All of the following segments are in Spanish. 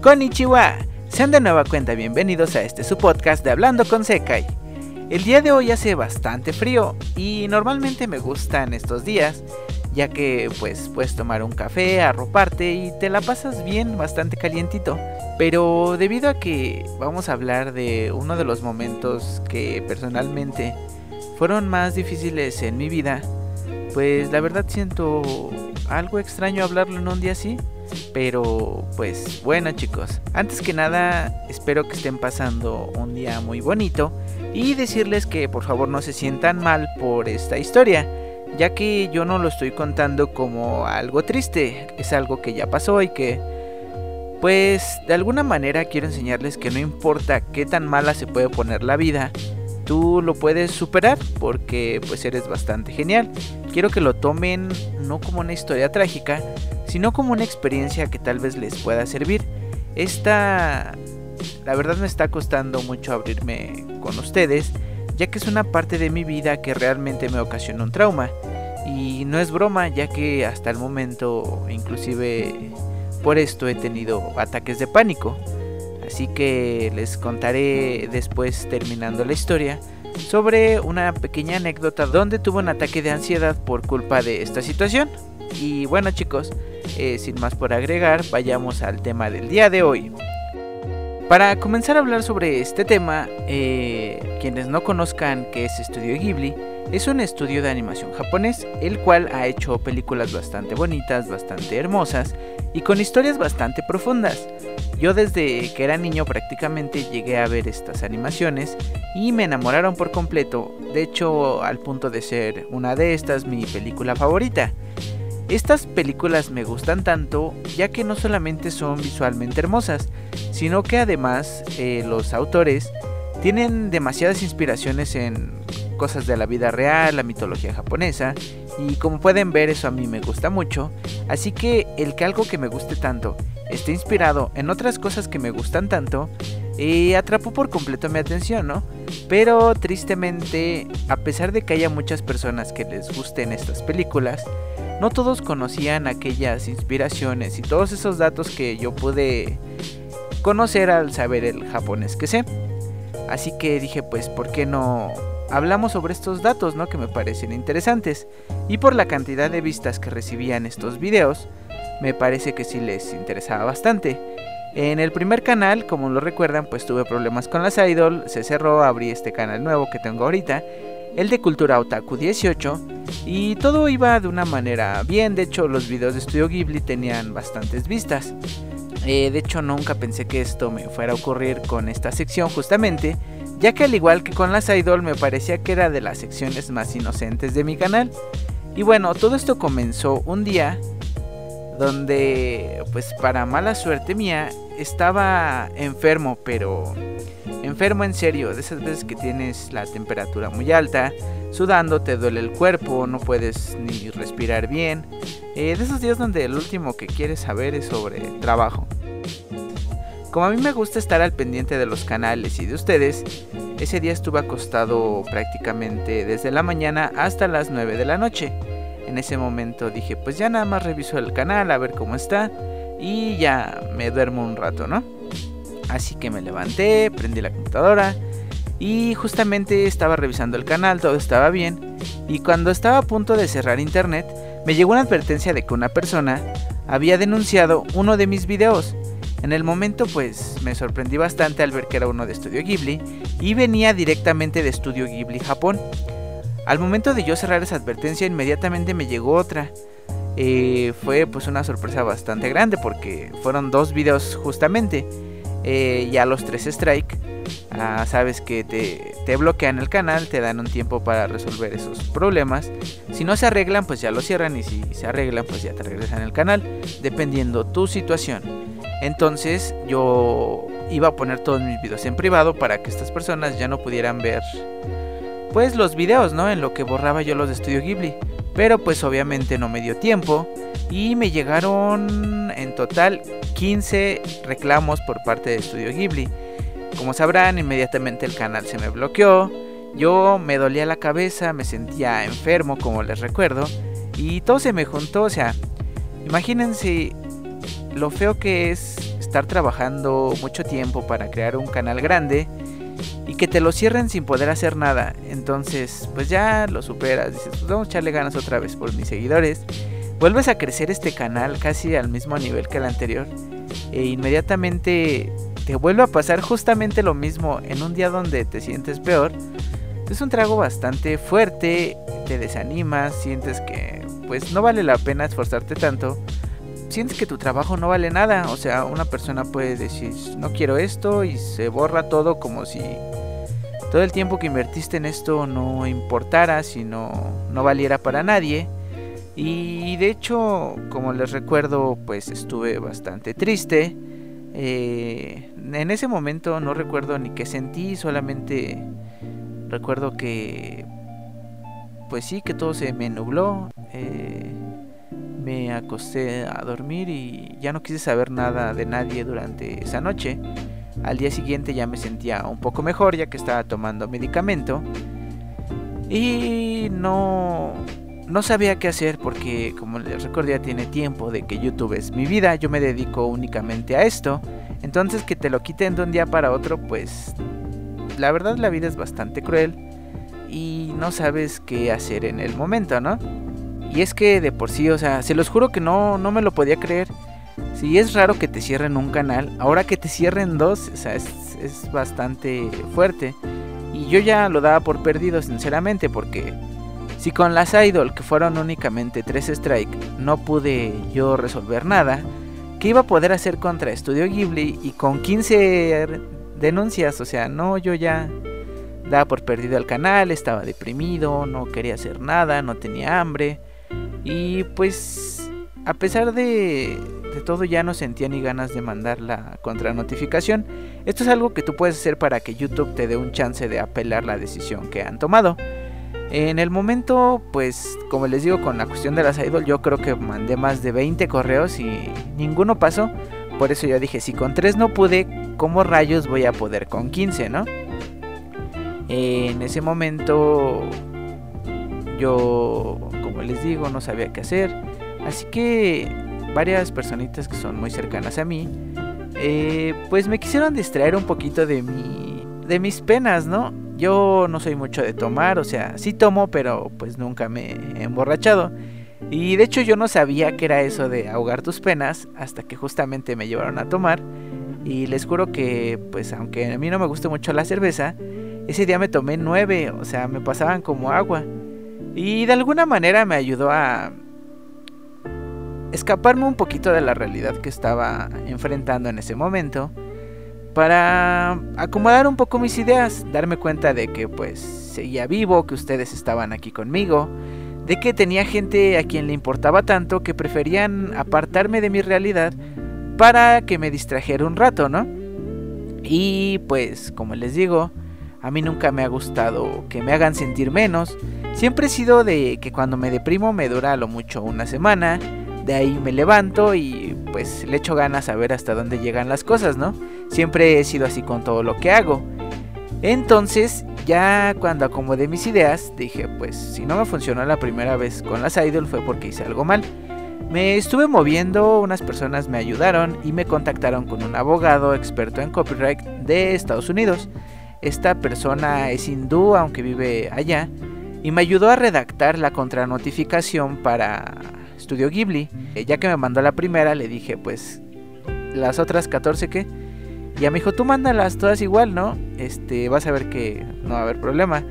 Konnichiwa, sean de nueva cuenta bienvenidos a este su podcast de Hablando con Sekai. El día de hoy hace bastante frío y normalmente me gustan estos días, ya que pues puedes tomar un café, arroparte y te la pasas bien, bastante calientito. Pero debido a que vamos a hablar de uno de los momentos que personalmente fueron más difíciles en mi vida, pues la verdad siento algo extraño hablarlo en un día así. Pero pues bueno chicos, antes que nada espero que estén pasando un día muy bonito y decirles que por favor no se sientan mal por esta historia, ya que yo no lo estoy contando como algo triste, es algo que ya pasó y que pues de alguna manera quiero enseñarles que no importa qué tan mala se puede poner la vida, tú lo puedes superar porque pues eres bastante genial. Quiero que lo tomen no como una historia trágica, sino como una experiencia que tal vez les pueda servir. Esta, la verdad me está costando mucho abrirme con ustedes, ya que es una parte de mi vida que realmente me ocasionó un trauma. Y no es broma, ya que hasta el momento, inclusive por esto he tenido ataques de pánico. Así que les contaré después terminando la historia sobre una pequeña anécdota donde tuve un ataque de ansiedad por culpa de esta situación. Y bueno chicos, eh, sin más por agregar, vayamos al tema del día de hoy. Para comenzar a hablar sobre este tema, eh, quienes no conozcan qué es Estudio Ghibli, es un estudio de animación japonés, el cual ha hecho películas bastante bonitas, bastante hermosas y con historias bastante profundas. Yo desde que era niño prácticamente llegué a ver estas animaciones y me enamoraron por completo, de hecho al punto de ser una de estas mi película favorita. Estas películas me gustan tanto ya que no solamente son visualmente hermosas, sino que además eh, los autores tienen demasiadas inspiraciones en cosas de la vida real, la mitología japonesa, y como pueden ver eso a mí me gusta mucho, así que el que algo que me guste tanto esté inspirado en otras cosas que me gustan tanto, eh, atrapó por completo mi atención, ¿no? Pero tristemente, a pesar de que haya muchas personas que les gusten estas películas, no todos conocían aquellas inspiraciones y todos esos datos que yo pude conocer al saber el japonés que sé. Así que dije, pues, ¿por qué no hablamos sobre estos datos, ¿no? Que me parecen interesantes. Y por la cantidad de vistas que recibían estos videos, me parece que sí les interesaba bastante. En el primer canal, como lo recuerdan, pues tuve problemas con las idol, se cerró, abrí este canal nuevo que tengo ahorita, el de Cultura Otaku 18, y todo iba de una manera bien, de hecho los videos de Studio Ghibli tenían bastantes vistas. Eh, de hecho nunca pensé que esto me fuera a ocurrir con esta sección justamente, ya que al igual que con las idol me parecía que era de las secciones más inocentes de mi canal. Y bueno, todo esto comenzó un día donde pues para mala suerte mía estaba enfermo, pero enfermo en serio, de esas veces que tienes la temperatura muy alta, sudando, te duele el cuerpo, no puedes ni respirar bien, eh, de esos días donde el último que quieres saber es sobre trabajo. Como a mí me gusta estar al pendiente de los canales y de ustedes, ese día estuve acostado prácticamente desde la mañana hasta las 9 de la noche. En ese momento dije, pues ya nada más reviso el canal a ver cómo está y ya me duermo un rato, ¿no? Así que me levanté, prendí la computadora y justamente estaba revisando el canal, todo estaba bien. Y cuando estaba a punto de cerrar internet, me llegó una advertencia de que una persona había denunciado uno de mis videos. En el momento pues me sorprendí bastante al ver que era uno de Studio Ghibli y venía directamente de Studio Ghibli Japón. Al momento de yo cerrar esa advertencia inmediatamente me llegó otra. Eh, fue pues una sorpresa bastante grande porque fueron dos videos justamente. Eh, ya los tres strike. Ah, sabes que te, te, bloquean el canal, te dan un tiempo para resolver esos problemas. Si no se arreglan, pues ya lo cierran y si se arreglan, pues ya te regresan el canal, dependiendo tu situación. Entonces yo iba a poner todos mis videos en privado para que estas personas ya no pudieran ver pues los videos, ¿no? En lo que borraba yo los de Studio Ghibli. Pero pues obviamente no me dio tiempo y me llegaron en total 15 reclamos por parte de Studio Ghibli. Como sabrán, inmediatamente el canal se me bloqueó. Yo me dolía la cabeza, me sentía enfermo, como les recuerdo, y todo se me juntó, o sea, imagínense lo feo que es estar trabajando mucho tiempo para crear un canal grande y que te lo cierren sin poder hacer nada. Entonces, pues ya lo superas, dices, pues vamos a echarle ganas otra vez por mis seguidores. Vuelves a crecer este canal casi al mismo nivel que el anterior e inmediatamente te vuelve a pasar justamente lo mismo en un día donde te sientes peor. Es un trago bastante fuerte, te desanimas, sientes que pues no vale la pena esforzarte tanto. Sientes que tu trabajo no vale nada, o sea, una persona puede decir, no quiero esto y se borra todo como si todo el tiempo que invertiste en esto no importara, si no, no valiera para nadie. Y de hecho, como les recuerdo, pues estuve bastante triste. Eh, en ese momento no recuerdo ni qué sentí, solamente recuerdo que, pues sí, que todo se me nubló. Eh, me acosté a dormir y ya no quise saber nada de nadie durante esa noche. Al día siguiente ya me sentía un poco mejor ya que estaba tomando medicamento. Y no no sabía qué hacer porque, como les recuerdo, ya tiene tiempo de que YouTube es mi vida. Yo me dedico únicamente a esto. Entonces, que te lo quiten de un día para otro, pues la verdad la vida es bastante cruel y no sabes qué hacer en el momento, ¿no? Y es que de por sí, o sea, se los juro que no, no me lo podía creer. Si es raro que te cierren un canal, ahora que te cierren dos, o sea, es, es bastante fuerte. Y yo ya lo daba por perdido, sinceramente, porque si con las Idol, que fueron únicamente 3 strike, no pude yo resolver nada, ¿qué iba a poder hacer contra Studio Ghibli y con 15 denuncias? O sea, no, yo ya daba por perdido el canal, estaba deprimido, no quería hacer nada, no tenía hambre. Y pues, a pesar de, de todo, ya no sentía ni ganas de mandar la contranotificación. Esto es algo que tú puedes hacer para que YouTube te dé un chance de apelar la decisión que han tomado. En el momento, pues como les digo con la cuestión de las idol, yo creo que mandé más de 20 correos y ninguno pasó. Por eso yo dije, si con 3 no pude, ¿cómo rayos voy a poder con 15, no? En ese momento yo, como les digo, no sabía qué hacer. Así que varias personitas que son muy cercanas a mí, eh, pues me quisieron distraer un poquito de mi, de mis penas, ¿no? Yo no soy mucho de tomar, o sea, sí tomo, pero pues nunca me he emborrachado. Y de hecho yo no sabía que era eso de ahogar tus penas hasta que justamente me llevaron a tomar. Y les juro que, pues aunque a mí no me gusta mucho la cerveza, ese día me tomé nueve, o sea, me pasaban como agua. Y de alguna manera me ayudó a escaparme un poquito de la realidad que estaba enfrentando en ese momento para acomodar un poco mis ideas, darme cuenta de que pues seguía vivo, que ustedes estaban aquí conmigo, de que tenía gente a quien le importaba tanto que preferían apartarme de mi realidad para que me distrajera un rato, ¿no? Y pues, como les digo, a mí nunca me ha gustado que me hagan sentir menos. Siempre he sido de que cuando me deprimo me dura lo mucho una semana. De ahí me levanto y pues le echo ganas a ver hasta dónde llegan las cosas, ¿no? Siempre he sido así con todo lo que hago. Entonces, ya cuando acomodé mis ideas, dije, pues si no me funcionó la primera vez con las idol fue porque hice algo mal. Me estuve moviendo, unas personas me ayudaron y me contactaron con un abogado experto en copyright de Estados Unidos. Esta persona es hindú, aunque vive allá, y me ayudó a redactar la contranotificación para Studio Ghibli. Eh, ya que me mandó la primera, le dije, pues, las otras 14 que. Ya me dijo, tú mándalas todas igual, ¿no? Este, vas a ver que no va a haber problema.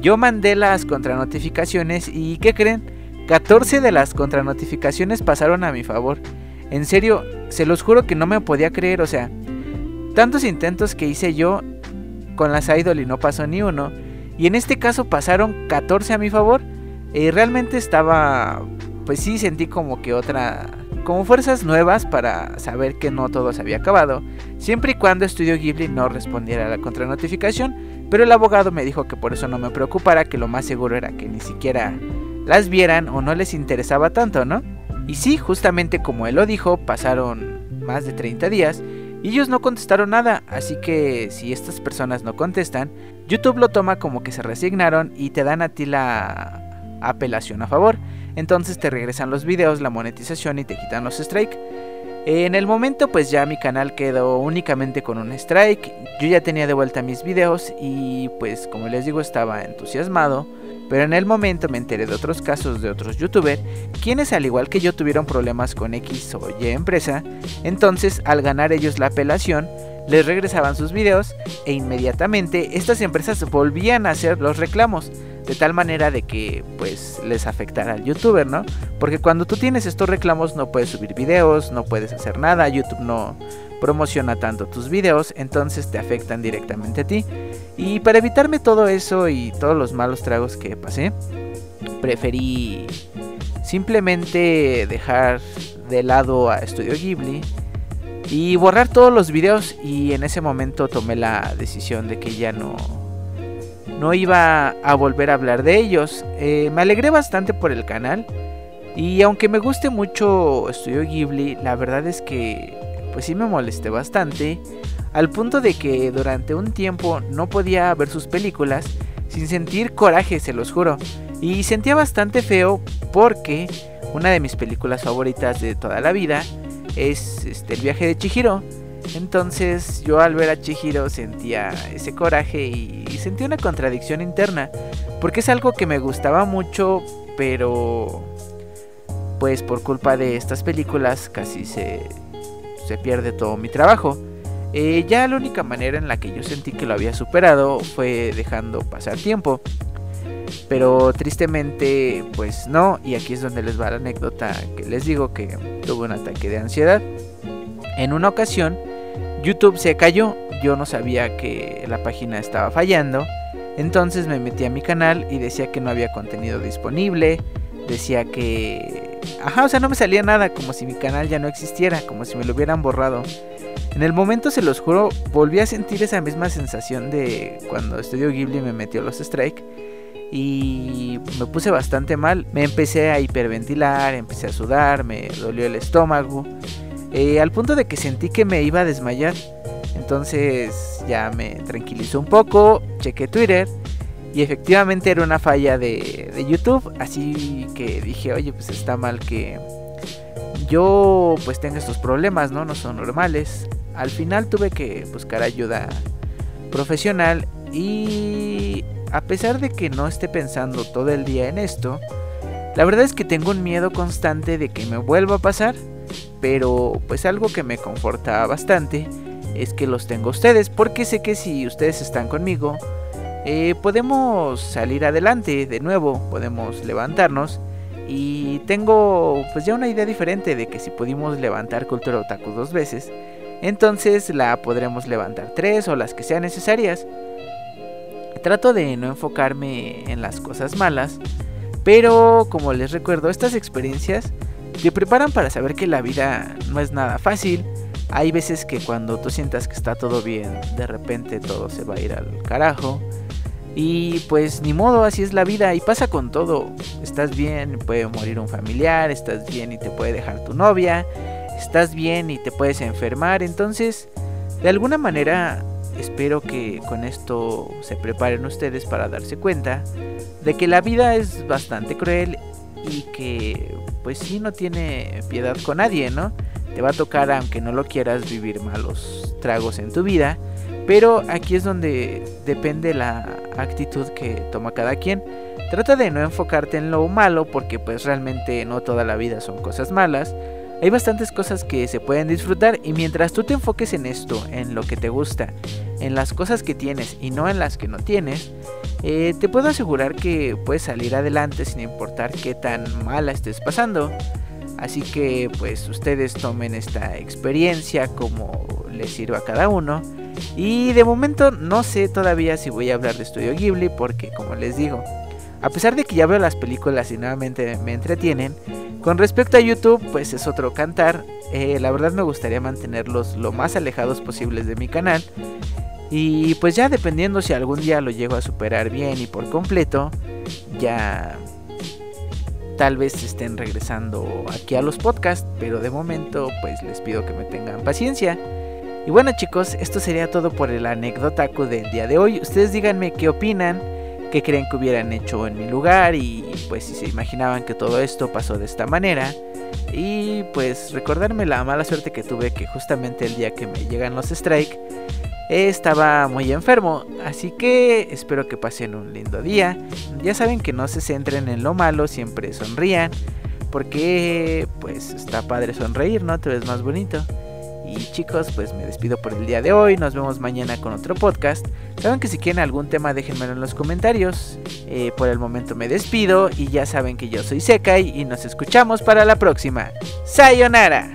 Yo mandé las contranotificaciones y ¿qué creen? 14 de las contranotificaciones pasaron a mi favor. En serio, se los juro que no me podía creer, o sea, tantos intentos que hice yo con las idol y no pasó ni uno. Y en este caso pasaron 14 a mi favor. Y realmente estaba pues sí sentí como que otra, como fuerzas nuevas para saber que no todo se había acabado, siempre y cuando Estudio Ghibli no respondiera a la contranotificación, pero el abogado me dijo que por eso no me preocupara, que lo más seguro era que ni siquiera las vieran o no les interesaba tanto, ¿no? Y sí, justamente como él lo dijo, pasaron más de 30 días y ellos no contestaron nada, así que si estas personas no contestan, YouTube lo toma como que se resignaron y te dan a ti la apelación a favor. Entonces te regresan los videos, la monetización y te quitan los strikes. En el momento pues ya mi canal quedó únicamente con un strike, yo ya tenía de vuelta mis videos y pues como les digo estaba entusiasmado, pero en el momento me enteré de otros casos de otros youtubers, quienes al igual que yo tuvieron problemas con X o Y empresa, entonces al ganar ellos la apelación, les regresaban sus videos e inmediatamente estas empresas volvían a hacer los reclamos de tal manera de que pues les afectara al youtuber, ¿no? Porque cuando tú tienes estos reclamos no puedes subir videos, no puedes hacer nada, YouTube no promociona tanto tus videos, entonces te afectan directamente a ti. Y para evitarme todo eso y todos los malos tragos que pasé, preferí simplemente dejar de lado a Studio Ghibli y borrar todos los videos y en ese momento tomé la decisión de que ya no no iba a volver a hablar de ellos. Eh, me alegré bastante por el canal y aunque me guste mucho Studio Ghibli, la verdad es que pues sí me molesté bastante al punto de que durante un tiempo no podía ver sus películas sin sentir coraje, se los juro. Y sentía bastante feo porque una de mis películas favoritas de toda la vida es este, El viaje de Chihiro. Entonces yo al ver a Chihiro sentía ese coraje y, sentía una contradicción interna. Porque es algo que me gustaba mucho, pero pues por culpa de estas películas casi se, se pierde todo mi trabajo. Eh, ya la única manera en la que yo sentí que lo había superado fue dejando pasar tiempo. Pero tristemente, pues no, y aquí es donde les va la anécdota que les digo que tuve un ataque de ansiedad. En una ocasión, YouTube se cayó, yo no sabía que la página estaba fallando, entonces me metí a mi canal y decía que no había contenido disponible, decía que... Ajá, o sea, no me salía nada, como si mi canal ya no existiera, como si me lo hubieran borrado. En el momento, se los juro, volví a sentir esa misma sensación de cuando Studio Ghibli me metió los strike y me puse bastante mal. Me empecé a hiperventilar, empecé a sudar, me dolió el estómago, eh, al punto de que sentí que me iba a desmayar. Entonces ya me tranquilizó un poco, chequé Twitter y efectivamente era una falla de, de YouTube, así que dije, oye, pues está mal que yo pues tenga estos problemas, ¿no? No son normales. Al final tuve que buscar ayuda profesional y a pesar de que no esté pensando todo el día en esto, la verdad es que tengo un miedo constante de que me vuelva a pasar, pero pues algo que me conforta bastante es que los tengo ustedes, porque sé que si ustedes están conmigo, eh, podemos salir adelante de nuevo, podemos levantarnos y tengo pues ya una idea diferente de que si pudimos levantar Cultura Otaku dos veces, entonces la podremos levantar tres o las que sean necesarias. Trato de no enfocarme en las cosas malas, pero como les recuerdo, estas experiencias te preparan para saber que la vida no es nada fácil. Hay veces que cuando tú sientas que está todo bien, de repente todo se va a ir al carajo. Y pues ni modo, así es la vida y pasa con todo. Estás bien, puede morir un familiar, estás bien y te puede dejar tu novia, estás bien y te puedes enfermar. Entonces, de alguna manera espero que con esto se preparen ustedes para darse cuenta de que la vida es bastante cruel y que pues sí no tiene piedad con nadie, ¿no? Te va a tocar aunque no lo quieras vivir malos tragos en tu vida, pero aquí es donde depende la actitud que toma cada quien. Trata de no enfocarte en lo malo porque pues realmente no toda la vida son cosas malas hay bastantes cosas que se pueden disfrutar y mientras tú te enfoques en esto, en lo que te gusta, en las cosas que tienes y no en las que no tienes, eh, te puedo asegurar que puedes salir adelante sin importar qué tan mala estés pasando. Así que pues ustedes tomen esta experiencia como les sirva a cada uno. Y de momento no sé todavía si voy a hablar de Studio Ghibli porque como les digo, a pesar de que ya veo las películas y nuevamente me entretienen, con respecto a YouTube, pues es otro cantar. Eh, la verdad me gustaría mantenerlos lo más alejados posibles de mi canal. Y pues ya dependiendo si algún día lo llego a superar bien y por completo, ya tal vez estén regresando aquí a los podcasts, pero de momento pues les pido que me tengan paciencia. Y bueno chicos, esto sería todo por el anécdota del día de hoy. Ustedes díganme qué opinan qué creen que hubieran hecho en mi lugar y pues si se imaginaban que todo esto pasó de esta manera. Y pues recordarme la mala suerte que tuve que justamente el día que me llegan los strike estaba muy enfermo, así que espero que pasen un lindo día. Ya saben que no se centren en lo malo, siempre sonrían, porque pues está padre sonreír, ¿no? Te ves más bonito. Y chicos, pues me despido por el día de hoy. Nos vemos mañana con otro podcast. Saben que si quieren algún tema déjenmelo en los comentarios. Eh, por el momento me despido y ya saben que yo soy Sekai y nos escuchamos para la próxima. Sayonara.